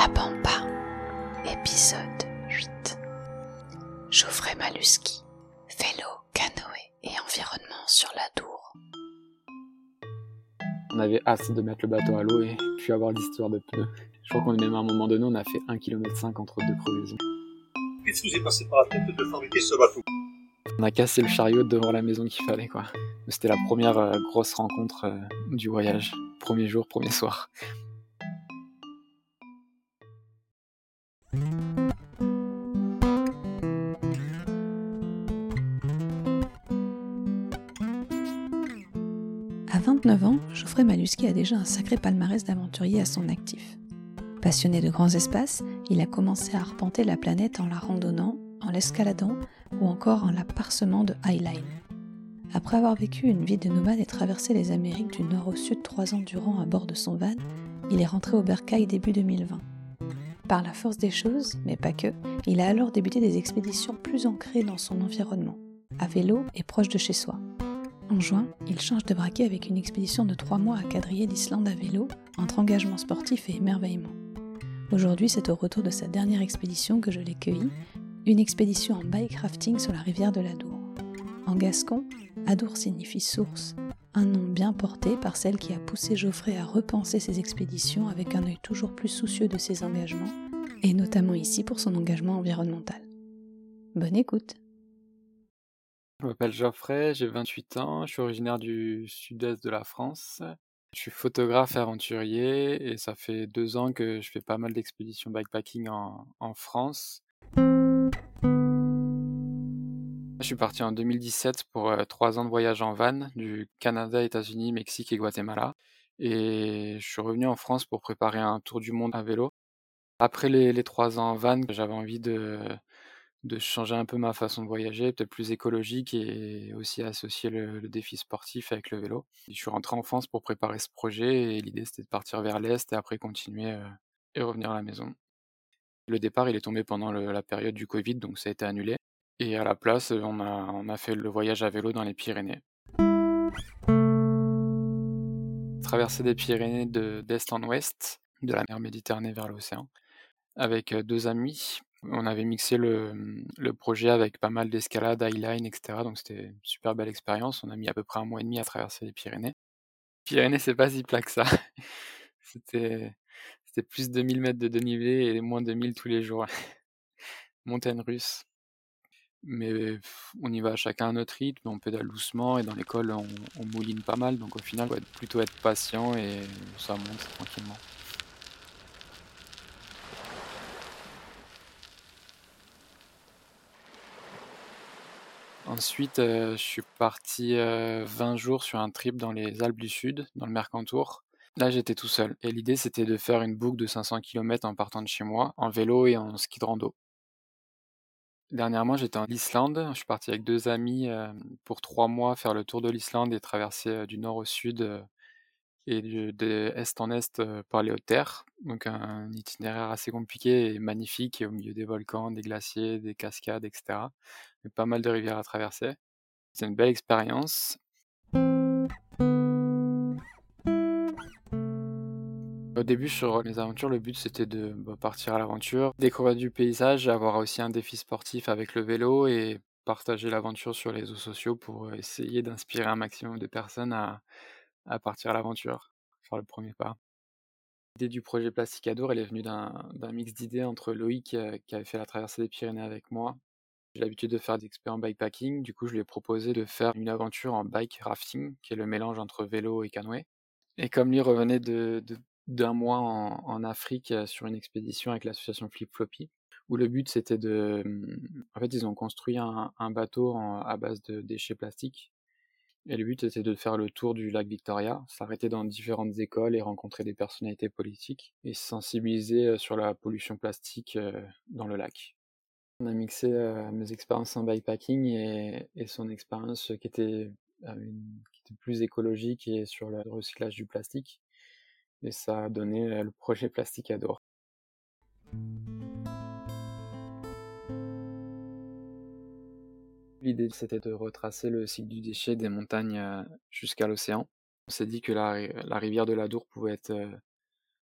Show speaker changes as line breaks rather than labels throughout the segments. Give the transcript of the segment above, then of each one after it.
La Pampa, épisode 8. Geoffrey Maluski, vélo, canoë et environnement sur la Dour.
On avait hâte de mettre le bateau à l'eau et puis avoir l'histoire de pneus. Je crois qu'on est même à un moment donné, on a fait 1 km 5 entre deux crevaisons.
Qu'est-ce qui vous est passé par la tête de fabriquer ce bateau?
On a cassé le chariot devant la maison qu'il fallait quoi. C'était la première euh, grosse rencontre euh, du voyage. Premier jour, premier soir.
Maluski a déjà un sacré palmarès d'aventurier à son actif. Passionné de grands espaces, il a commencé à arpenter la planète en la randonnant, en l'escaladant ou encore en la parsemant de highline. Après avoir vécu une vie de nomade et traversé les Amériques du nord au sud trois ans durant à bord de son van, il est rentré au Bercail début 2020. Par la force des choses, mais pas que, il a alors débuté des expéditions plus ancrées dans son environnement, à vélo et proche de chez soi. En juin, il change de braquet avec une expédition de trois mois à quadriller l'Islande à vélo, entre engagement sportif et émerveillement. Aujourd'hui, c'est au retour de sa dernière expédition que je l'ai cueilli, une expédition en bike rafting sur la rivière de l'Adour. En gascon, Adour signifie source, un nom bien porté par celle qui a poussé Geoffrey à repenser ses expéditions avec un œil toujours plus soucieux de ses engagements, et notamment ici pour son engagement environnemental. Bonne écoute
Je m'appelle Geoffrey, j'ai 28 ans, je suis originaire du sud-est de la France. Je suis photographe et aventurier et ça fait deux ans que je fais pas mal d'expéditions bikepacking en, en France. Je suis parti en 2017 pour euh, trois ans de voyage en van du Canada, États-Unis, Mexique et Guatemala. Et je suis revenu en France pour préparer un tour du monde à vélo. Après les, les trois ans en van, j'avais envie de, de changer un peu ma façon de voyager, peut-être plus écologique et aussi associer le, défi sportif avec le vélo. Je suis rentré en France pour préparer ce projet et l'idée c'était de partir vers l'Est et après continuer euh, et revenir à la maison. Le départ il est tombé pendant la période du Covid donc ça a été annulé. Et à la place, on a, on a fait le voyage à vélo dans les Pyrénées. Traversée des Pyrénées de- d'est en ouest, de la mer Méditerranée vers l'océan, avec euh, deux amis. On avait mixé le, projet avec pas mal d'escalade, highline, etc. Donc c'était une super belle expérience. On a mis à peu près un mois et demi à traverser les Pyrénées. Pyrénées, c'est pas si plat que ça. C'était plus de 1000 mètres de dénivelé et moins de 1000 tous les jours. Montagne russe. Mais on y va chacun à notre rythme, on pédale doucement et dans l'école on, on mouline pas mal, donc au final, il faut plutôt être patient et ça monte tranquillement. Ensuite, euh, je suis parti euh, 20 jours sur un trip dans les Alpes du Sud, dans le Mercantour. Là, j'étais tout seul. Et l'idée, c'était de faire une boucle de 500 km en partant de chez moi, en vélo et en ski de rando. Dernièrement, j'étais en Islande. Je suis parti avec deux amis euh, pour trois mois faire le tour de l'Islande et traverser euh, du nord au sud euh, et de, de est en est euh, par les hautes terres. Donc un itinéraire assez compliqué et magnifique et au milieu des volcans, des glaciers, des cascades, etc. Mais pas mal de rivières à traverser. C'est une belle expérience. Au début, sur les aventures, le but c'était de bah, partir à l'aventure, découvrir du paysage, avoir aussi un défi sportif avec le vélo et partager l'aventure sur les réseaux sociaux pour essayer d'inspirer un maximum de personnes à, à partir à l'aventure, faire le premier pas. L'idée du projet Plastic Adour, elle est venue d'un mix d'idées entre Loïc euh, qui avait fait la traversée des Pyrénées avec moi. J'ai l'habitude de faire des expériences en bikepacking, du coup je lui ai proposé de faire une aventure en bike rafting, qui est le mélange entre vélo et canoë. Et comme lui revenait de, d'un mois en, Afrique euh, sur une expédition avec l'association Flip Floppy, où le but c'était de... En fait, ils ont construit un, bateau à base de déchets plastiques. Et le but était de faire le tour du lac Victoria, s'arrêter dans différentes écoles et rencontrer des personnalités politiques et sensibiliser euh, sur la pollution plastique euh, dans le lac. On a mixé euh, mes expériences en bikepacking et, et son expérience qui était, plus écologique et sur le recyclage du plastique. Et ça a donné le projet Plastic Adore. L'idée, c'était de retracer le cycle du déchet des montagnes euh, jusqu'à l'océan. On s'est dit que la, ri- la rivière de l'Adour pouvait être euh,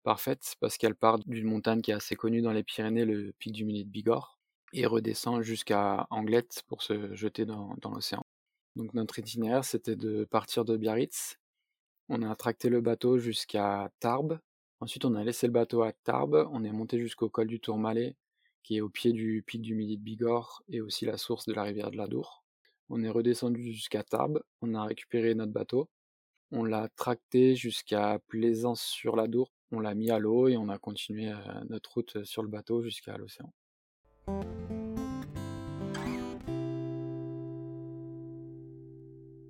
parfaite parce qu'elle part d'une montagne qui est assez connue dans les Pyrénées, le pic du Midi de Bigorre, et redescend jusqu'à Anglette pour se jeter dans, dans l'océan. Donc notre itinéraire, c'était de partir de Biarritz. On a tracté le bateau jusqu'à Tarbes. Ensuite, on a laissé le bateau à Tarbes. On est monté jusqu'au col du Tourmalet, qui est au pied du pic du Midi de Bigorre et aussi la source de la rivière de l'Adour. On est redescendu jusqu'à Tarbes. On a récupéré notre bateau. On l'a tracté jusqu'à Plaisance-sur-l'Adour. On l'a mis à l'eau et on a continué euh, notre route sur le bateau jusqu'à l'océan.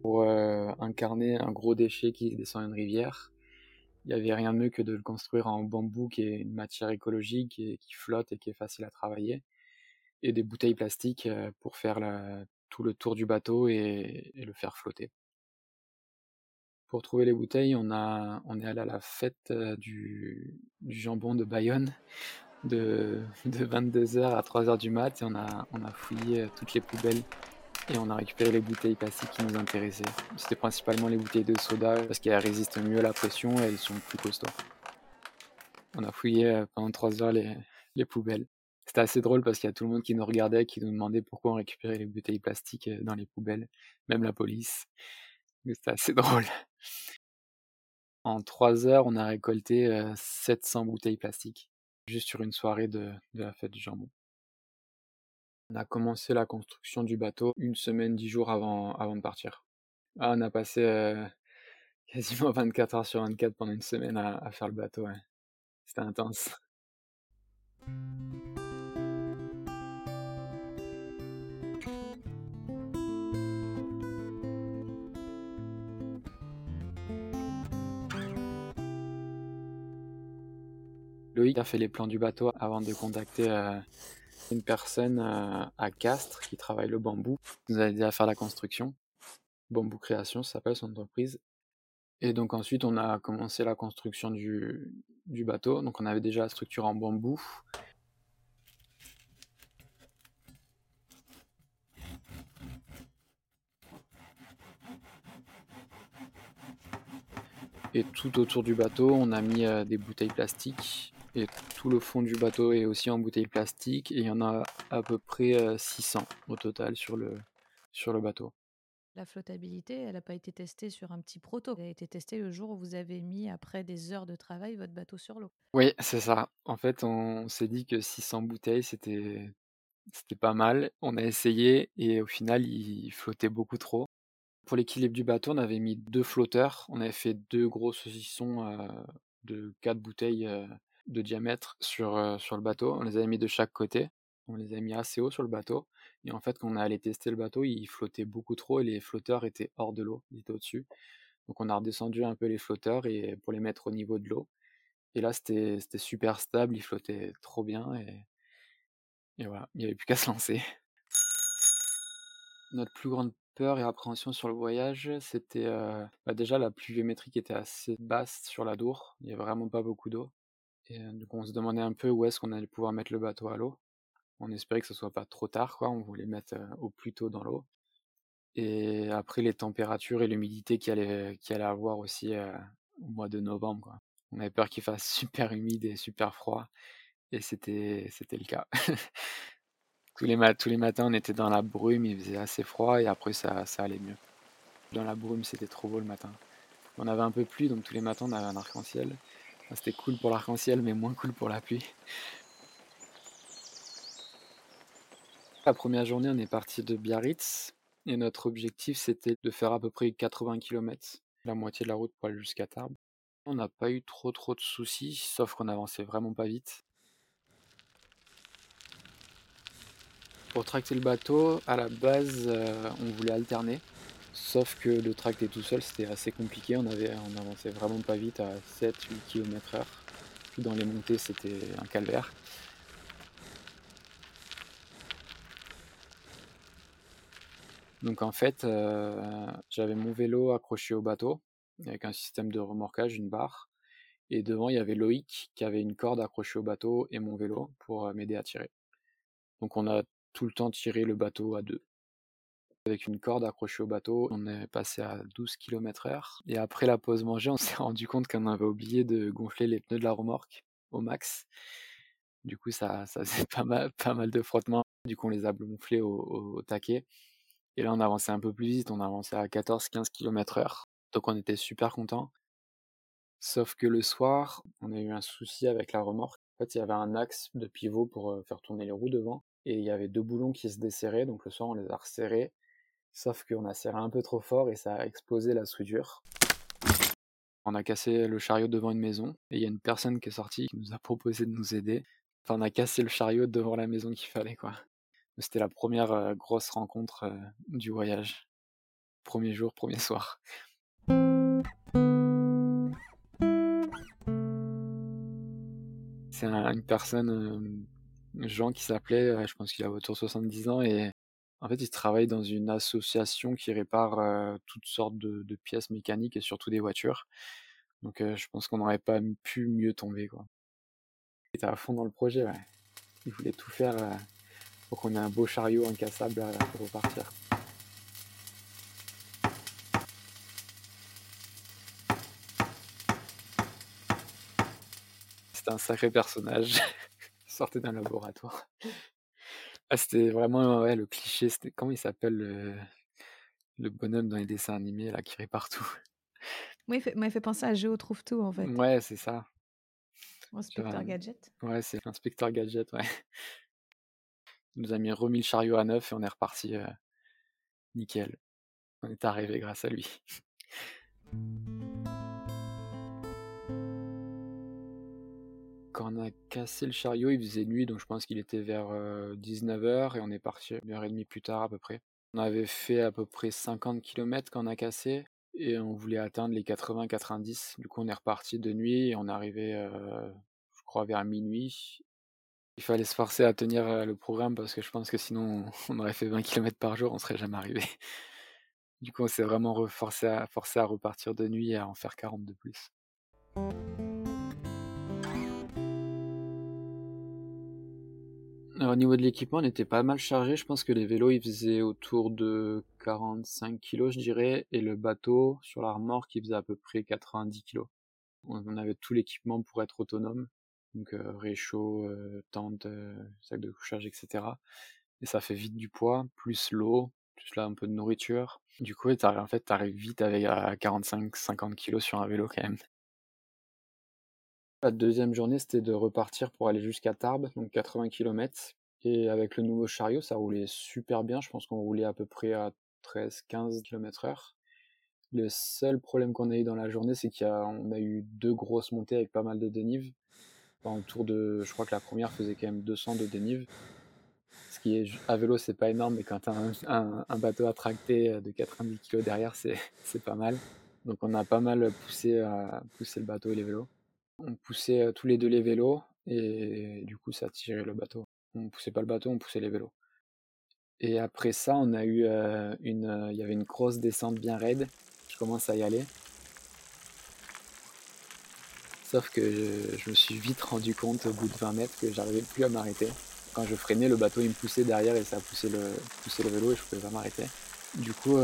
Pour euh, incarner un gros déchet qui descend une rivière, il n'y avait rien de mieux que de le construire en bambou, qui est une matière écologique et qui flotte et qui est facile à travailler, et des bouteilles plastiques euh, pour faire tout le tour du bateau et, le faire flotter. Pour trouver les bouteilles, on, est allé à la fête euh, du, jambon de Bayonne de, de 22h à 3h du mat et on a, on a fouillé euh, toutes les poubelles et on a récupéré les bouteilles plastiques qui nous intéressaient. C'était principalement les bouteilles de soda parce qu'elles résistent mieux à la pression et elles sont plus costauds. On a fouillé euh, pendant 3 heures les, les poubelles. C'était assez drôle parce qu'il y a tout le monde qui nous regardait, qui nous demandait pourquoi on récupérait les bouteilles plastiques euh, dans les poubelles, même la police. C'était assez drôle. En 3 heures, on a récolté euh, 700 bouteilles plastiques, juste sur une soirée de la fête du jambon. On a commencé la construction du bateau une semaine, dix jours avant, de partir. Ah, on a passé euh, quasiment 24 heures sur 24 pendant une semaine à, faire le bateau. C'était intense. Loïc a fait les plans du bateau avant de contacter euh, une personne euh, à Castres qui travaille le bambou. Nous a aidé à faire la construction. Bambou Création, s'appelle son entreprise. Et donc ensuite, on a commencé la construction du, du bateau. Donc on avait déjà la structure en bambou. Et tout autour du bateau, on a mis euh, des bouteilles plastiques. Et tout le fond du bateau est aussi en bouteilles plastiques. Et il y en a à peu près euh, 600 au total sur le, sur le bateau.
La flottabilité, elle n'a pas été testée sur un petit proto. Elle a été testée le jour où vous avez mis, après des heures de travail, votre bateau sur l'eau.
Oui, c'est ça. En fait, on s'est dit que 600 bouteilles, c'était c'était pas mal. On a essayé et au final, il flottait beaucoup trop. Pour l'équilibre du bateau, on avait mis deux flotteurs. On avait fait deux gros saucissons euh, de 4 bouteilles euh, de diamètre sur, sur le bateau. On les avait mis de chaque côté. On les a mis assez haut sur le bateau. Et en fait, quand on est allé tester le bateau, il flottait beaucoup trop et les flotteurs étaient hors de l'eau. Ils étaient au-dessus. Donc on a redescendu un peu les flotteurs et pour les mettre au niveau de l'eau. Et là, c'était super stable, il flottait trop bien et, et voilà, il n'y avait plus qu'à se lancer. Notre plus grande peur et appréhension sur le voyage, c'était bah déjà la pluviométrie qui était assez basse sur la Dour. Il n'y avait vraiment pas beaucoup d'eau. Et euh, donc on se demandait un peu où est-ce qu'on allait pouvoir mettre le bateau à l'eau. On espérait que ce soit pas trop tard, quoi. On voulait mettre euh, au plus tôt dans l'eau. Et après les températures et l'humidité qu'il allait, qu'il allait avoir aussi euh, au mois de novembre. On avait peur qu'il fasse super humide et super froid. Et c'était c'était le cas. tous, les tous les matins, on était dans la brume, il faisait assez froid et après ça, ça allait mieux. Dans la brume, c'était trop beau le matin. On avait un peu plu, donc tous les matins, on avait un arc-en-ciel. Enfin, c'était cool pour l'arc-en-ciel, mais moins cool pour la pluie. La première journée, on est parti de Biarritz et notre objectif, c'était de faire à peu près 80 km, la moitié de la route pour aller jusqu'à Tarbes. On n'a pas eu trop trop de soucis, sauf qu'on avançait vraiment pas vite. Pour tracter le bateau, à la base, euh, on voulait alterner. Sauf que le tracter tout seul, c'était assez compliqué. On, avait, on avançait vraiment pas vite à 7-8 km/h. Puis dans les montées, c'était un calvaire. Donc en fait, euh, j'avais mon vélo accroché au bateau avec un système de remorquage, une barre. Et devant, il y avait Loïc qui avait une corde accrochée au bateau et mon vélo pour m'aider à tirer. Donc on a tout le temps tiré le bateau à deux. Avec une corde accrochée au bateau. On est passé à 12 km/h. Et après la pause manger, on s'est rendu compte qu'on avait oublié de gonfler les pneus de la remorque au max. Du coup, ça, ça faisait pas mal, pas mal de frottements. Du coup, on les a gonflés au, taquet. Et là, on avançait un peu plus vite. On avançait à 14-15 km/h. Donc, on était super contents. Sauf que le soir, on a eu un souci avec la remorque. En fait, il y avait un axe de pivot pour faire tourner les roues devant. Et il y avait deux boulons qui se desserraient. Donc, le soir, on les a resserrés. Sauf qu'on a serré un peu trop fort et ça a explosé la soudure. On a cassé le chariot devant une maison et il y a une personne qui est sortie qui nous a proposé de nous aider. Enfin, on a cassé le chariot devant la maison qu'il fallait, quoi. C'était la première grosse rencontre du voyage. Premier jour, premier soir. C'est une personne, Jean, qui s'appelait, je pense qu'il a autour de 70 ans, et en fait, il travaille dans une association qui répare toutes sortes de, pièces mécaniques et surtout des voitures. Donc, je pense qu'on n'aurait pas pu mieux tomber, quoi. Il était à fond dans le projet, ouais. Il voulait tout faire pour qu'on ait un beau chariot incassable pour repartir. C'était un sacré personnage. il sortait d'un laboratoire. Ah, c'était vraiment ouais, le cliché. C'était comment il s'appelle le, le bonhomme dans les dessins animés là qui répare tout.
Oui, il m'a fait penser à Géo trouve tout en fait.
Ouais, c'est ça.
Inspecteur Gadget.
Ouais, c'est l'inspecteur Gadget, ouais. Il nous a mis remis le chariot à neuf et on est reparti euh, nickel. On est arrivé grâce à lui. Quand on a cassé le chariot, il faisait nuit, donc je pense qu'il était vers 19h et on est parti une heure et demie plus tard à peu près. On avait fait à peu près 50 km quand on a cassé et on voulait atteindre les 80-90. Du coup, on est reparti de nuit et on est arrivé, je crois, vers minuit. Il fallait se forcer à tenir le programme parce que je pense que sinon on aurait fait 20 km par jour, on serait jamais arrivé. Du coup, on s'est vraiment forcé forcé à repartir de nuit et à en faire 40 de plus. Au niveau de l'équipement, on était pas mal chargé. Je pense que les vélos, ils faisaient autour de 45 kg, je dirais, et le bateau sur la remorque, il faisait à peu près 90 kg. On avait tout l'équipement pour être autonome, donc euh, réchaud, euh, tente, euh, sac de couchage, etc. Et ça fait vite du poids, plus l'eau, plus là un peu de nourriture. Du coup, en fait, t'arrives vite avec à 45-50 kg sur un vélo quand même. La deuxième journée, c'était de repartir pour aller jusqu'à Tarbes, donc 80 km. Et avec le nouveau chariot, ça roulait super bien. Je pense qu'on roulait à peu près à 13-15 km/h. Le seul problème qu'on a eu dans la journée, c'est qu'on a, eu deux grosses montées avec pas mal de dénive. Enfin, autour de, je crois que la première faisait quand même 200 de dénive. Ce qui est à vélo, c'est pas énorme, mais quand tu as un, un, bateau à tracter de 90 kg derrière, c'est pas mal. Donc on a pas mal poussé, à, pousser le bateau et les vélos. On poussait tous les deux les vélos et du coup ça tirait le bateau. On poussait pas le bateau, on poussait les vélos. Et après ça, on a eu une, il y avait une grosse descente bien raide. Je commence à y aller. Sauf que je, me suis vite rendu compte au bout de 20 mètres que j'arrivais plus à m'arrêter. Quand je freinais, le bateau il me poussait derrière et ça poussait le, le vélo et je pouvais pas m'arrêter. Du coup,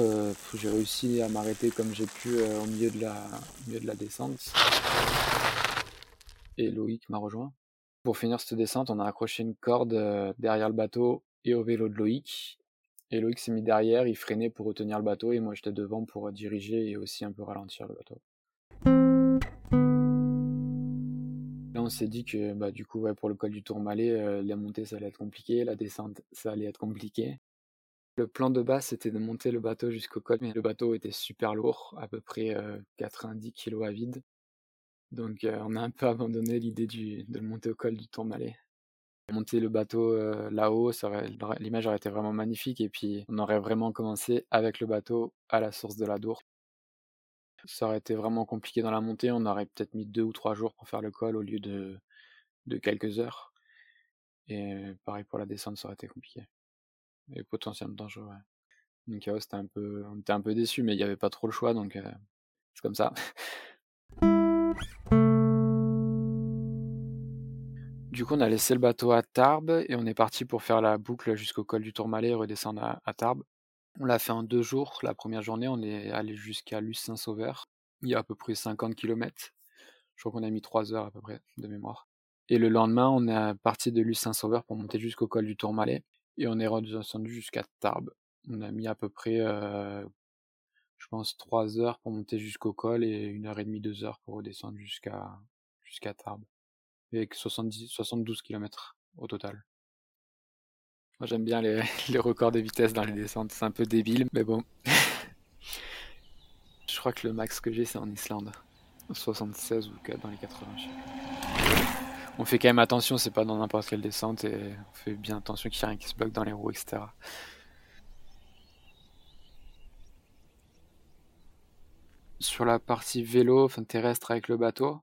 j'ai réussi à m'arrêter comme j'ai pu au milieu de la descente et Loïc m'a rejoint. Pour finir cette descente, on a accroché une corde derrière le bateau et au vélo de Loïc. Et Loïc s'est mis derrière, il freinait pour retenir le bateau et moi j'étais devant pour diriger et aussi un peu ralentir le bateau. Là on s'est dit que bah, du coup pour le col du Tourmalet, la montée ça allait être compliqué, la descente ça allait être compliqué. Le plan de base c'était de monter le bateau jusqu'au col, mais le bateau était super lourd, à peu près 90 kg à vide. Donc on a un peu abandonné l'idée de monter au col du Tourmalet. Monter le bateau là-haut, l'image aurait été vraiment magnifique et puis on aurait vraiment commencé avec le bateau à la source de la Dour. Ça aurait été vraiment compliqué dans la montée, on aurait peut-être mis deux ou trois jours pour faire le col au lieu de, quelques heures. Et pareil pour la descente, ça aurait été compliqué. Et potentiellement dangereux. Donc ouais, on était un peu déçus, mais il n'y avait pas trop le choix, donc c'est comme ça. Du coup, on a laissé le bateau à Tarbes et on est parti pour faire la boucle jusqu'au col du Tourmalet et redescendre à, Tarbes. On l'a fait en deux jours. La première journée, on est allé jusqu'à Luce-Saint-Sauveur. Il y a à peu près 50 km. Je crois qu'on a mis 3 heures à peu près de mémoire. Et le lendemain, on est parti de Luce-Saint-Sauveur pour monter jusqu'au col du Tourmalet. Et on est redescendu jusqu'à Tarbes. On a mis à peu près, euh, je pense, 3 heures pour monter jusqu'au col et une heure et demie, deux heures pour redescendre jusqu'à Tarbes. Avec 70, 72 km au total. Moi j'aime bien les, records de vitesse dans les descentes, c'est un peu débile, mais bon. je crois que le max que j'ai c'est en Islande. 76 ou dans les 80, je sais on fait quand même attention, c'est pas dans n'importe quelle descente et on fait bien attention qu'il n'y ait rien qui se bloque dans les roues, etc. Sur la partie vélo, enfin terrestre avec le bateau,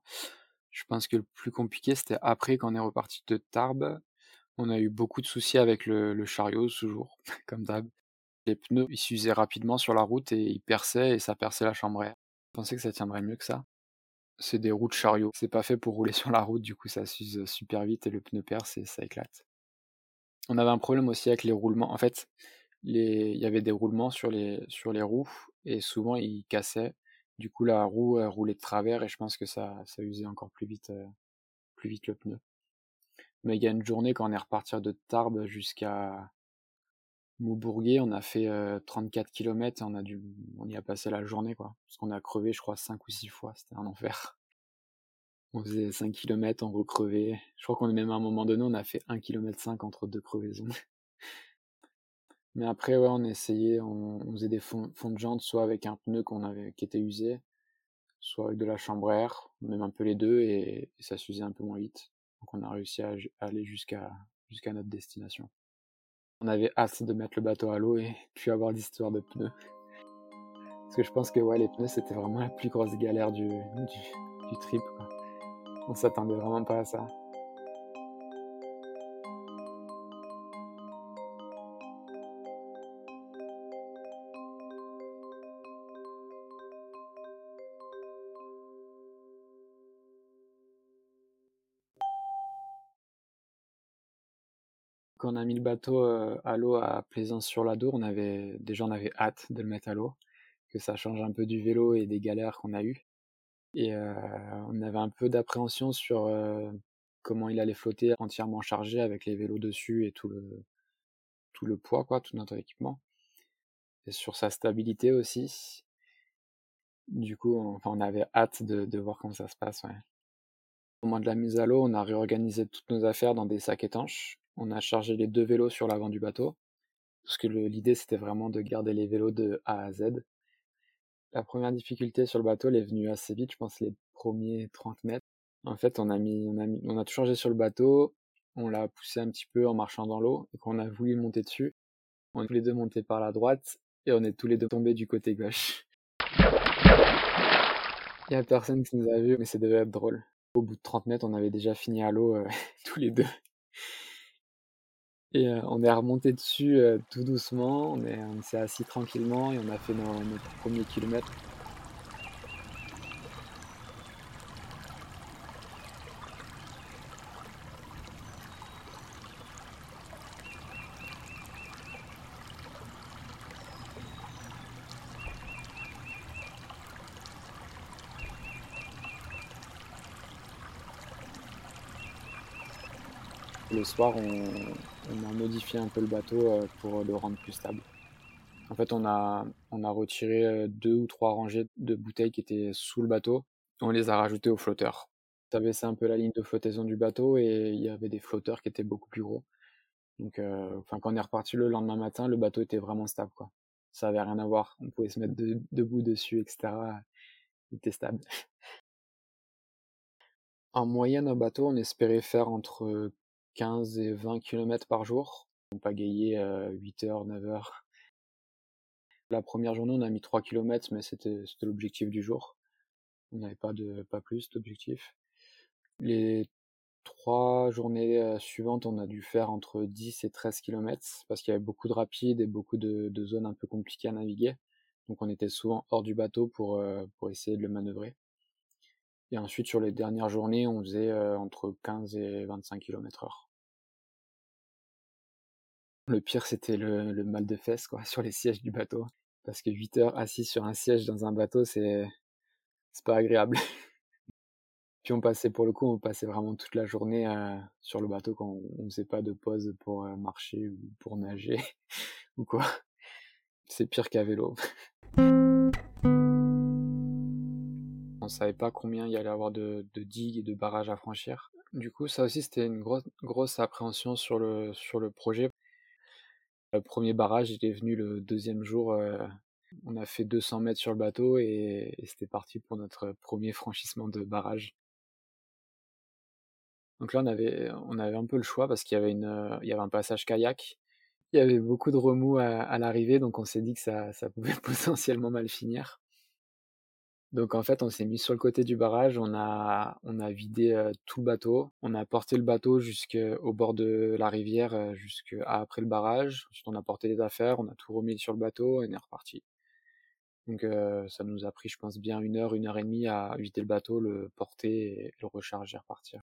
je pense que le plus compliqué c'était après quand on est reparti de Tarbes. On a eu beaucoup de soucis avec le, chariot, toujours, comme d'hab. Les pneus, ils s'usaient rapidement sur la route et ils perçaient et ça perçait la chambre Je pensais que ça tiendrait mieux que ça c'est des roues de chariot. C'est pas fait pour rouler sur la route, du coup ça s'use super vite et le pneu perce et ça éclate. On avait un problème aussi avec les roulements. En fait, il y avait des roulements sur les roues et souvent ils cassaient. Du coup la roue roulait de travers et je pense que ça, ça usait encore plus vite, plus vite le pneu. Mais il y a une journée quand on est reparti de Tarbes jusqu'à Maubourguet, on a fait 34 km et on a dû, on y a passé la journée quoi. Parce qu'on a crevé, je crois, 5 ou 6 fois. C'était un enfer. On faisait 5 km, on recrevait. Je crois qu'on est même à un moment donné, on a fait 1 km 5 entre deux crevaisons. Mais après, ouais, on essayait, on, faisait des fonds, de jante, soit avec un pneu qu'on avait, qui était usé, soit avec de la chambre air, même un peu les deux, et, ça s'usait un peu moins vite. Donc on a réussi à, aller jusqu'à jusqu'à notre destination. On avait hâte de mettre le bateau à l'eau et puis avoir d'histoire de pneus. Parce que je pense que ouais, les pneus, c'était vraiment la plus grosse galère du, du, trip. Quoi. On s'attendait vraiment pas à ça. Quand on a mis le bateau à l'eau à Plaisance-sur-l'Adour, on avait déjà on avait hâte de le mettre à l'eau, que ça change un peu du vélo et des galères qu'on a eues. Et on avait un peu d'appréhension sur comment il allait flotter entièrement chargé avec les vélos dessus et tout le tout le poids quoi, tout notre équipement. Et sur sa stabilité aussi. Du coup, on, avait hâte de, voir comment ça se passe. Au moment de la mise à l'eau, on a réorganisé toutes nos affaires dans des sacs étanches on a chargé les deux vélos sur l'avant du bateau, parce que l'idée c'était vraiment de garder les vélos de A à Z. La première difficulté sur le bateau, elle est venue assez vite, je pense les premiers 30 mètres. En fait, on a on a tout changé sur le bateau, on l'a poussé un petit peu en marchant dans l'eau, et quand on a voulu monter dessus, on est tous les deux montés par la droite, et on est tous les deux tombés du côté gauche. Il y a personne qui nous a vus, mais ça devait être drôle. Au bout de 30 mètres, on avait déjà fini à l'eau, euh, tous les deux. Et on est remonté dessus tout doucement, on, est, s'est assis tranquillement et on a fait notre premier kilomètre. Le soir, on, on a modifié un peu le bateau euh, pour le rendre plus stable. En fait, on a, on a retiré euh, deux ou trois rangées de bouteilles qui étaient sous le bateau. On les a rajoutées au flotteur. Ça baissait un peu la ligne de flottaison du bateau et il y avait des flotteurs qui étaient beaucoup plus gros. Donc, euh, quand on est reparti le lendemain matin, le bateau était vraiment stable, quoi. Ça avait rien à voir. On pouvait se mettre debout dessus, etc. Il était stable. En moyenne, un bateau, on espérait faire entre 15 et 20 km par jour. On pagayait 8 heures, 9 heures. La première journée, on a mis 3 km, mais c'était l'objectif du jour. On n'avait pas, de, pas plus d'objectif. Les trois journées suivantes, on a dû faire entre 10 et 13 km parce qu'il y avait beaucoup de rapides et beaucoup de, de, zones un peu compliquées à naviguer. Donc on était souvent hors du bateau pour, pour essayer de le manœuvrer. Et ensuite, sur les dernières journées, on faisait entre 15 et 25 km heure. Le pire, c'était le, le mal de fesses quoi, sur les sièges du bateau. Parce que 8 heures assis sur un siège dans un bateau, c'est c'est pas agréable. Puis on passait pour le coup, on passait vraiment toute la journée euh, sur le bateau quand on ne faisait pas de pause pour euh, marcher ou pour nager ou quoi. C'est pire qu'à vélo. On savait pas combien il y allait avoir de, digues et de barrages à franchir. Du coup, ça aussi, c'était une grosse, grosse appréhension sur le, sur le projet. Le premier barrage, il est venu le deuxième jour. euh, on a fait 200 mètres sur le bateau et, c'était parti pour notre premier franchissement de barrage. Donc là, on avait, on avait un peu le choix parce qu'il y avait une, il y avait un passage kayak. Il y avait beaucoup de remous à, à l'arrivée, donc on s'est dit que ça, ça pouvait potentiellement mal finir. Donc en fait, on s'est mis sur le côté du barrage, on a, on a vidé euh, tout le bateau, on a porté le bateau jusqu'au bord de la rivière, euh, jusqu'à après le barrage. Ensuite, on a porté les affaires, on a tout remis sur le bateau et on est reparti. Donc euh, ça nous a pris, je pense, bien une heure, une heure et demie à vider le bateau, le porter et le recharger et repartir.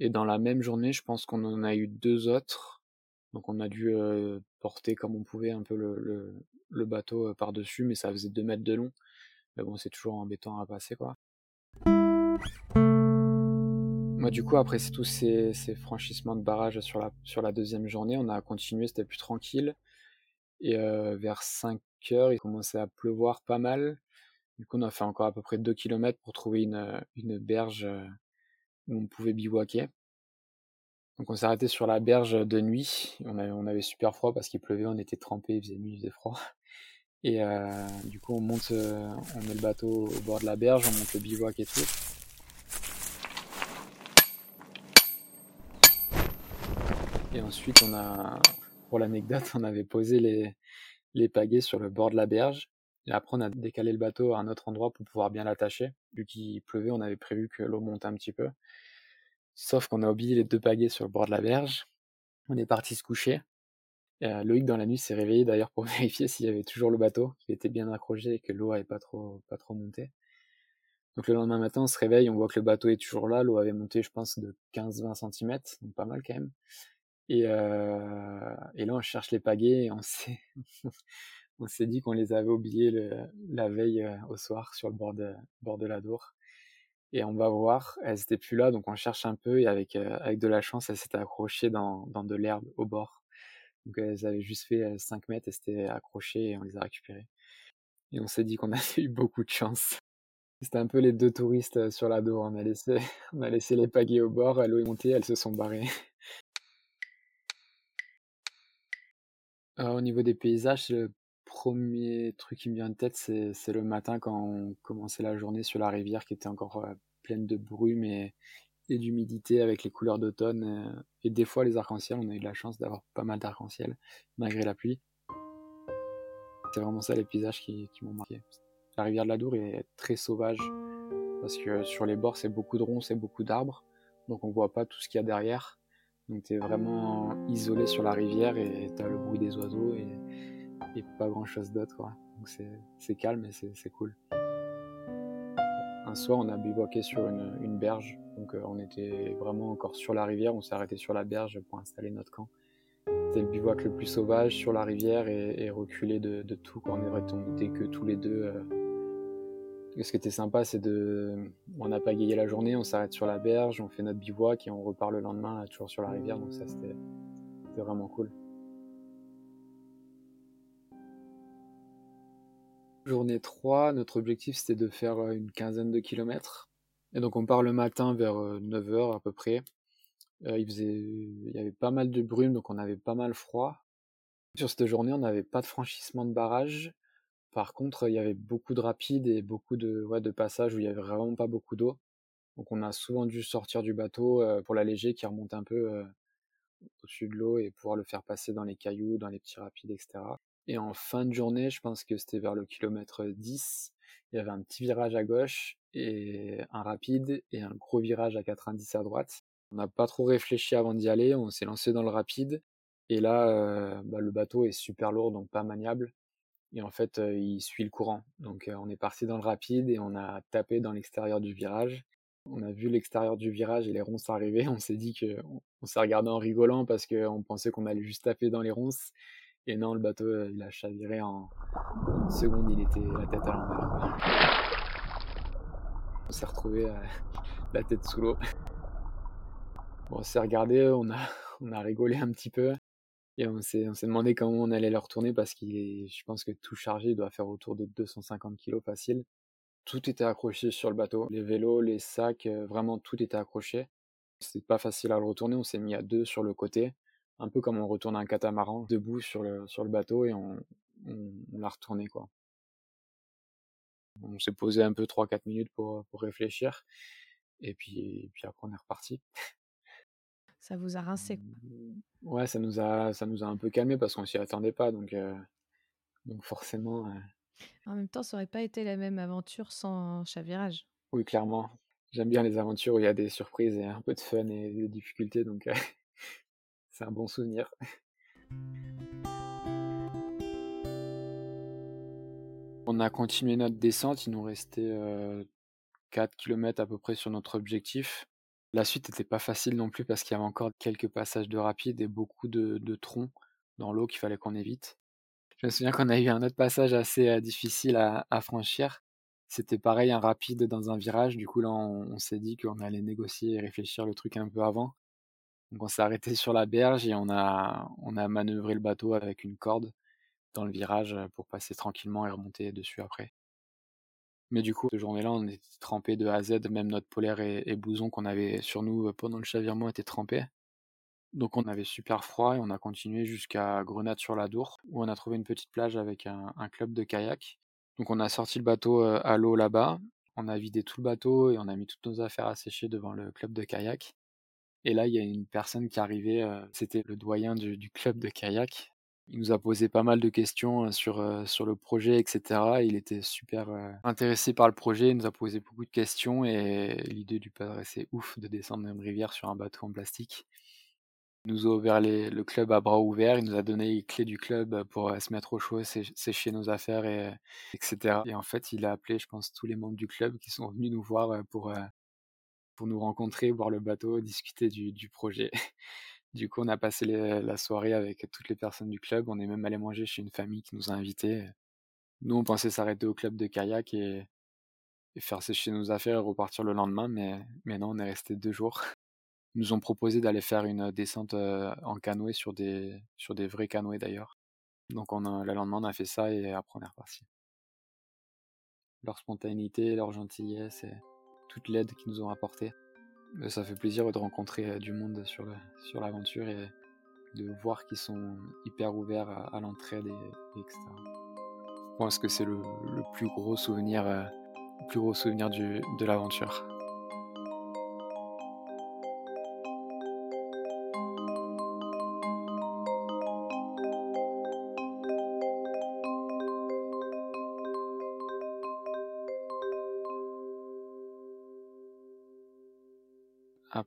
Et dans la même journée, je pense qu'on en a eu deux autres. Donc on a dû euh, porter comme on pouvait un peu le, le, le bateau euh, par-dessus, mais ça faisait deux mètres de long. Mais bon, c'est toujours embêtant à passer, quoi. Moi, du coup, après tous ces, franchissements de barrage sur la, sur la deuxième journée, on a continué, c'était plus tranquille. Et euh, vers 5 heures, il commençait à pleuvoir pas mal. Du coup, on a fait encore à peu près 2 km pour trouver une, berge où on pouvait bivouaquer. Donc on s'est arrêté sur la berge de nuit. On avait, on avait super froid parce qu'il pleuvait, on était trempés, il faisait nuit, il faisait froid. Et euh, du coup, on monte, euh, on met le bateau au bord de la berge, on monte le bivouac et tout. Et ensuite, on a, pour l'anecdote, on avait posé les, les pagaies sur le bord de la berge. Et après, on a décalé le bateau à un autre endroit pour pouvoir bien l'attacher. Vu qu'il pleuvait, on avait prévu que l'eau monte un petit peu. Sauf qu'on a oublié les deux pagaies sur le bord de la berge. On est parti se coucher. Euh, Loïc, dans la nuit, s'est réveillé d'ailleurs pour vérifier s'il y avait toujours le bateau, qu'il était bien accroché et que l'eau n'avait pas trop, monté. Donc le lendemain matin, on se réveille, on voit que le bateau est toujours là. L'eau avait monté, je pense, de 15-20 cm, donc pas mal quand même. Et, euh, et là, on cherche les pagaies et on s'est, dit qu'on les avait oubliés la veille euh, au soir sur le bord de, la Dour. Et on va voir, elles étaient plus là, donc on cherche un peu et avec, de la chance, elles s'étaient accrochées dans de l'herbe au bord. Donc elles avaient juste fait 5 mètres et c'était accroché et on les a récupérées. Et on s'est dit qu'on avait eu beaucoup de chance. C'était un peu les deux touristes sur la Dour. On a laissé, on a laissé les pagaies au bord, l'eau est montée, elles se sont barrées. Alors, au niveau des paysages, le premier truc qui me vient en tête, c'est, le matin quand on commençait la journée sur la rivière qui était encore pleine de brume et, et d'humidité avec les couleurs d'automne. euh, et des fois, les arcs-en-ciel, on a eu de la chance d'avoir pas mal d'arcs-en-ciel malgré la pluie. C'est vraiment ça les paysages qui, m'ont marqué. La rivière de la Dour est très sauvage parce que sur les bords, c'est beaucoup de ronces et beaucoup d'arbres. Donc on voit pas tout ce qu'il y a derrière. Donc tu es vraiment isolé sur la rivière et tu as le bruit des oiseaux et, pas grand chose d'autre. Donc c'est calme et c'est cool. Un soir, on a bivouaqué sur une berge. Donc euh, on était vraiment encore sur la rivière. On s'est arrêté sur la berge pour installer notre camp. C'était le bivouac le plus sauvage sur la rivière et, reculé de, de tout. Quand on était que tous les deux. euh, ce qui était sympa, c'est de. On n'a pas gagné la journée, on s'arrête sur la berge, on fait notre bivouac et on repart le lendemain, toujours sur la rivière. Donc ça, c'était c'était vraiment cool. Journée 3, notre objectif c'était de faire euh, une quinzaine de kilomètres. Et donc on part le matin vers 9h à peu près. Il faisait, il y avait pas mal de brume, donc on avait pas mal froid. Sur cette journée, on n'avait pas de franchissement de barrage. Par contre, il y avait beaucoup de rapides et beaucoup de, de passages où il y avait vraiment pas beaucoup d'eau. Donc on a souvent dû sortir du bateau pour l'alléger qui remonte un peu au-dessus de l'eau et pouvoir le faire passer dans les cailloux, dans les petits rapides, etc. Et en fin de journée, je pense que c'était vers le kilomètre 10, il y avait un petit virage à gauche et un rapide et un gros virage à 90 à droite. On n'a pas trop réfléchi avant d'y aller, on s'est lancé dans le rapide et là, euh, bah, le bateau est super lourd, donc pas maniable. Et en fait, euh, il suit le courant. Donc euh, on est parti dans le rapide et on a tapé dans l'extérieur du virage. On a vu l'extérieur du virage et les ronces arriver. On s'est dit que, on, s'est regardé en rigolant parce qu'on pensait qu'on allait juste taper dans les ronces. Et non, le bateau, il a chaviré en une seconde, il était la tête à l'envers. On s'est retrouvé euh, la tête sous l'eau. Bon, on s'est regardé, on a, on a rigolé un petit peu. Et on s'est, on s'est demandé comment on allait le retourner parce qu'il est, je pense que tout chargé, doit faire autour de 250 kg facile. Tout était accroché sur le bateau. Les vélos, les sacs, euh, vraiment tout était accroché. C'était pas facile à le retourner. On s'est mis à deux sur le côté, un peu comme on retourne un catamaran, debout sur le, sur le bateau et on, on, l'a retourné quoi. On s'est posé un peu 3-4 minutes pour, pour réfléchir. Et puis, puis après, on est reparti.
Ça vous a rincé
mmh, Ouais, ça nous a, ça nous a un peu calmé parce qu'on s'y attendait pas. Donc, euh, donc forcément, euh,
en même temps, ça aurait pas été la même aventure sans chavirage.
Oui, clairement. J'aime bien les aventures où il y a des surprises et un peu de fun et des difficultés, donc euh, c'est un bon souvenir. On a continué notre descente, il nous restait 4 km à peu près sur notre objectif. La suite n'était pas facile non plus parce qu'il y avait encore quelques passages de rapide et beaucoup de, troncs dans l'eau qu'il fallait qu'on évite. Je me souviens qu'on a eu un autre passage assez difficile à, franchir. C'était pareil, un rapide dans un virage. Du coup, là, on, s'est dit qu'on allait négocier et réfléchir le truc un peu avant. Donc, on s'est arrêté sur la berge et on a manœuvré le bateau avec une corde dans le virage pour passer tranquillement et remonter dessus après. Mais du coup, cette journée-là, on était trempé de A à Z, même notre polaire et, et blouson qu'on avait sur nous pendant le chavirement étaient trempés. Donc on avait super froid et on a continué jusqu'à Grenade-sur-la-Dour, où on a trouvé une petite plage avec un, club de kayak. Donc on a sorti le bateau à l'eau là-bas, on a vidé tout le bateau et on a mis toutes nos affaires à sécher devant le club de kayak. Et là, il y a une personne qui arrivait, c'était le doyen du, club de kayak. Il nous a posé pas mal de questions sur, sur le projet, etc. Il était super intéressé par le projet, il nous a posé beaucoup de questions et l'idée lui paraissait ouf de descendre une rivière sur un bateau en plastique. Il nous a ouvert le club à bras ouverts, il nous a donné les clés du club pour se mettre au chaud, sécher nos affaires, et, etc. Et en fait, il a appelé, je pense, tous les membres du club qui sont venus nous voir pour, pour nous rencontrer, voir le bateau, discuter du, projet. Du coup, on a passé la soirée avec toutes les personnes du club. On est même allé manger chez une famille qui nous a invités. Nous, on pensait s'arrêter au club de kayak et, faire sécher nos affaires et repartir le lendemain, mais, non, on est resté deux jours nous ont proposé d'aller faire une descente en canoë sur des, sur des vrais canoës d'ailleurs. Donc on le lendemain on a fait ça et après on est reparti. Leur spontanéité, leur gentillesse et toute l'aide qu'ils nous ont apportée. Ça fait plaisir de rencontrer du monde sur, l'aventure et de voir qu'ils sont hyper ouverts à, l'entraide et, etc. Je pense que c'est le, plus gros souvenir, le plus gros souvenir du, de l'aventure.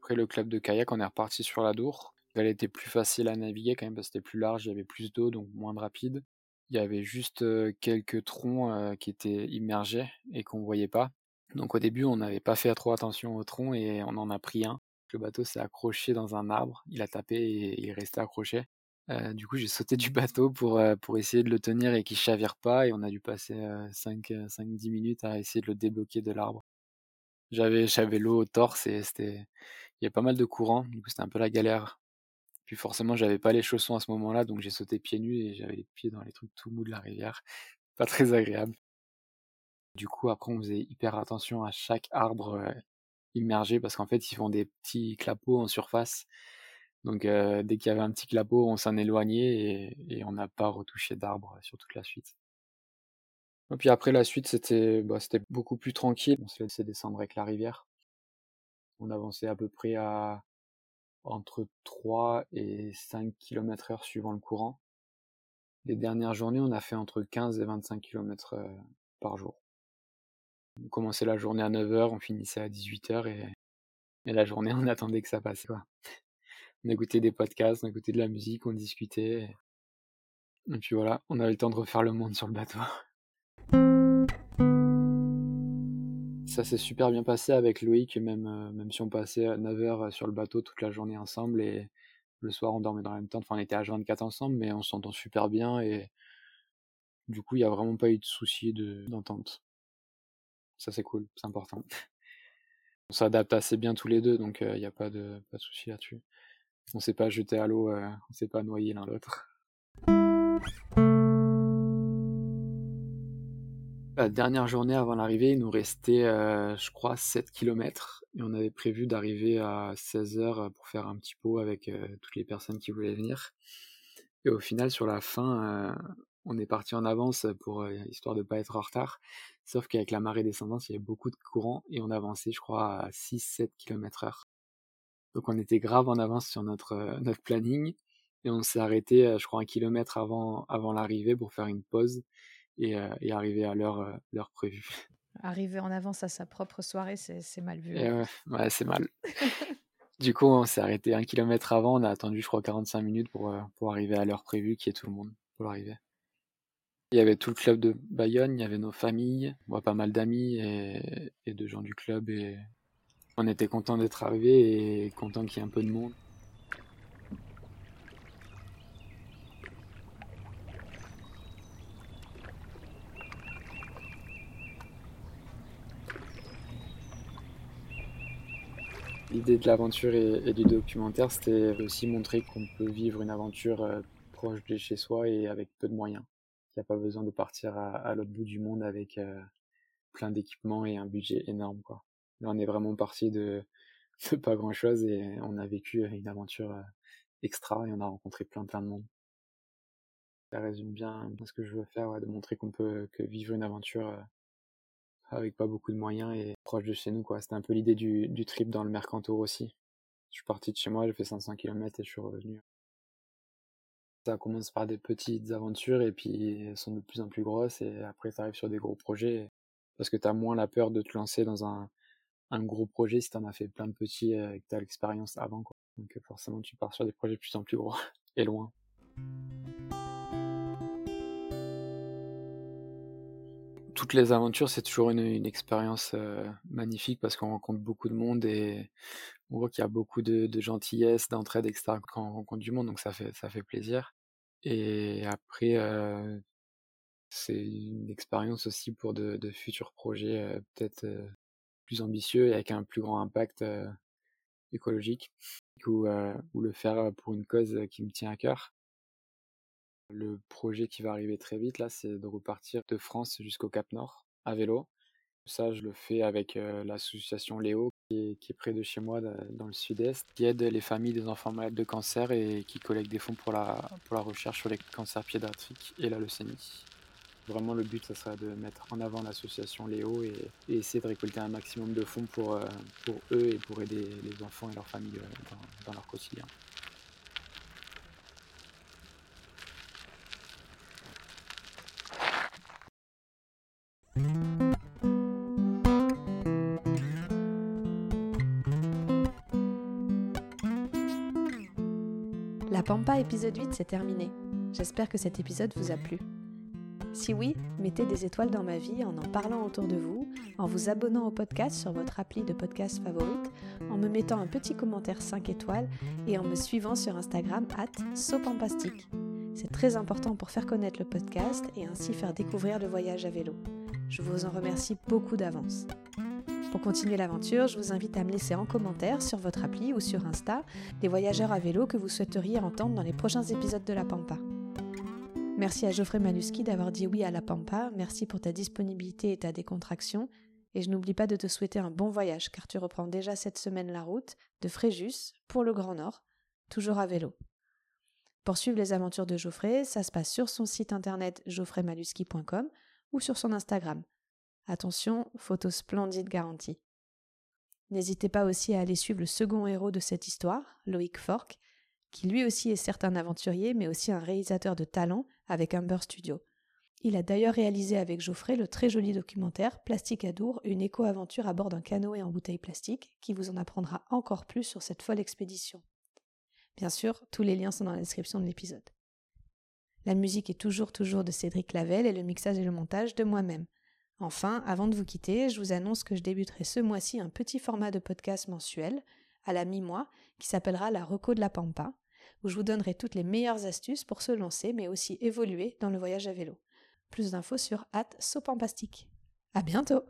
Après le club de kayak, on est reparti sur la Dour. Elle était plus facile à naviguer quand même parce que c'était plus large, il y avait plus d'eau, donc moins de rapide. Il y avait juste quelques troncs qui étaient immergés et qu'on voyait pas. Donc au début, on n'avait pas fait trop attention aux troncs et on en a pris un. Le bateau s'est accroché dans un arbre, il a tapé et il est resté accroché. du coup, j'ai sauté du bateau pour, pour essayer de le tenir et qu'il chavire pas et on a dû passer 5-10 minutes à essayer de le débloquer de l'arbre. J'avais l'eau au torse et c'était y a pas mal de courant, du coup c'était un peu la galère. Puis forcément, j'avais pas les chaussons à ce moment-là, donc j'ai sauté pieds nus et j'avais les pieds dans les trucs tout mous de la rivière. Pas très agréable. Du coup, après, on faisait hyper attention à chaque arbre immergé parce qu'en fait, ils font des petits clapots en surface. Donc, dès qu'il y avait un petit clapot, on s'en éloignait et, on n'a pas retouché d'arbre sur toute la suite. Et puis après, la suite, c'était bah, beaucoup plus tranquille. On se laissait descendre avec la rivière. On avançait à peu près à entre 3 et 5 km heure suivant le courant. Les dernières journées, on a fait entre 15 et 25 km par jour. On commençait la journée à 9h, on finissait à 18h et, et la journée, on attendait que ça passe. Quoi. On écoutait des podcasts, on écoutait de la musique, on discutait. Et puis voilà, on avait le temps de refaire le monde sur le bateau. Ça s'est super bien passé avec Loïc, même, euh, même si on passait 9 heures sur le bateau toute la journée ensemble et le soir on dormait dans la même tente. Enfin, on était à 24 ensemble, mais on s'entend super bien et du coup, il n'y a vraiment pas eu de souci d'entente. Ça, c'est cool, c'est important. On s'adapte assez bien tous les deux, donc il n'y a pas de, pas de souci là-dessus. On s'est pas jeté à l'eau, on s'est pas noyé l'un l'autre. La dernière journée avant l'arrivée, il nous restait, je crois, 7 km. Et on avait prévu d'arriver à 16h pour faire un petit pot avec toutes les personnes qui voulaient venir. Et au final, sur la fin, on est parti en avance pour histoire de pas être en retard. Sauf qu'avec la marée descendante, il y avait beaucoup de courant et on avançait, je crois, à 6-7 km heure. Donc on était grave en avance sur notre, notre planning et on s'est arrêté, je crois, un kilomètre avant, avant l'arrivée pour faire une pause et, et arriver à l'heure, l'heure prévue.
Arriver en avance à sa propre soirée, c'est mal vu.
Hein. ouais, c'est mal. du coup, on s'est arrêté un kilomètre avant, on a attendu, je crois, 45 minutes pour, pour arriver à l'heure prévue, qui est tout le monde pour l'arrivée. Il y avait tout le club de Bayonne, il y avait nos familles, moi pas mal d'amis et, de gens du club et on était content d'être arrivé et content qu'il y ait un peu de monde. L'idée de l'aventure et, du documentaire, c'était aussi montrer qu'on peut vivre une aventure euh, proche de chez soi et avec peu de moyens. Il n'y a pas besoin de partir à, l'autre bout du monde avec euh, plein d'équipements et un budget énorme. Là, on est vraiment parti de, pas grand-chose et on a vécu une aventure euh, extra et on a rencontré plein plein de monde. Ça résume bien ce que je veux faire, de montrer qu'on peut vivre une aventure avec pas beaucoup de moyens et proche de chez nous. quoi. C'était un peu l'idée du, trip dans le Mercantour aussi. Je suis parti de chez moi, j'ai fait 500 km et je suis revenu. Ça commence par des petites aventures et puis elles sont de plus en plus grosses et après ça arrive sur des gros projets parce que tu as moins la peur de te lancer dans un, gros projet si tu en as fait plein de petits et que tu as l'expérience avant. Quoi. Donc forcément tu pars sur des projets de plus en plus gros et loin. Toutes les aventures, c'est toujours une, expérience magnifique parce qu'on rencontre beaucoup de monde et on voit qu'il y a beaucoup de, gentillesse, d'entraide, etc. quand on rencontre du monde, donc ça fait, ça fait plaisir. Et après, c'est une expérience aussi pour de, futurs projets peut-être plus ambitieux et avec un plus grand impact écologique, ou, ou le faire pour une cause qui me tient à cœur. Le projet qui va arriver très vite, là, c'est de repartir de France jusqu'au Cap Nord à vélo. Ça, je le fais avec l'association Léo, qui est, près de chez moi, dans le sud-est, qui aide les familles des enfants malades de cancer et qui collecte des fonds pour la, recherche sur les cancers pédiatriques et la leucémie. Vraiment, le but, ça serait de mettre en avant l'association Léo et, essayer de récolter un maximum de fonds pour, pour eux et pour aider les enfants et leurs familles dans leur quotidien.
Épisode 8, c'est terminé. J'espère que cet épisode vous a plu. Si oui, mettez des étoiles dans ma vie en en parlant autour de vous, en vous abonnant au podcast sur votre appli de podcast favorite, en me mettant un petit commentaire 5 étoiles et en me suivant sur Instagram at sopampastique. C'est très important pour faire connaître le podcast et ainsi faire découvrir le voyage à vélo. Je vous en remercie beaucoup d'avance. Pour continuer l'aventure, je vous invite à me laisser en commentaire sur votre appli ou sur Insta des voyageurs à vélo que vous souhaiteriez entendre dans les prochains épisodes de La Pampa. Merci à Geoffrey Maluski d'avoir dit oui à La Pampa, merci pour ta disponibilité et ta décontraction, et je n'oublie pas de te souhaiter un bon voyage car tu reprends déjà cette semaine la route de Fréjus pour le Grand Nord, toujours à vélo. Pour suivre les aventures de Geoffrey, ça se passe sur son site internet geoffreymaluski.com ou sur son Instagram, Attention, photo splendide garantie. N'hésitez pas aussi à aller suivre le second héros de cette histoire, Loïc Fork, qui lui aussi est certes un aventurier, mais aussi un réalisateur de talent avec Humber Studio. Il a d'ailleurs réalisé avec Geoffrey le très joli documentaire Plastique à Dour, une éco-aventure à bord d'un canoë en bouteille plastique, qui vous en apprendra encore plus sur cette folle expédition. Bien sûr, tous les liens sont dans la description de l'épisode. La musique est toujours toujours de Cédric Lavelle et le mixage et le montage de moi-même. Enfin, avant de vous quitter, je vous annonce que je débuterai ce mois-ci un petit format de podcast mensuel, à la mi-mois, qui s'appellera la Reco de la Pampa, où je vous donnerai toutes les meilleures astuces pour se lancer, mais aussi évoluer dans le voyage à vélo. Plus d'infos sur at Sopampastique. À bientôt!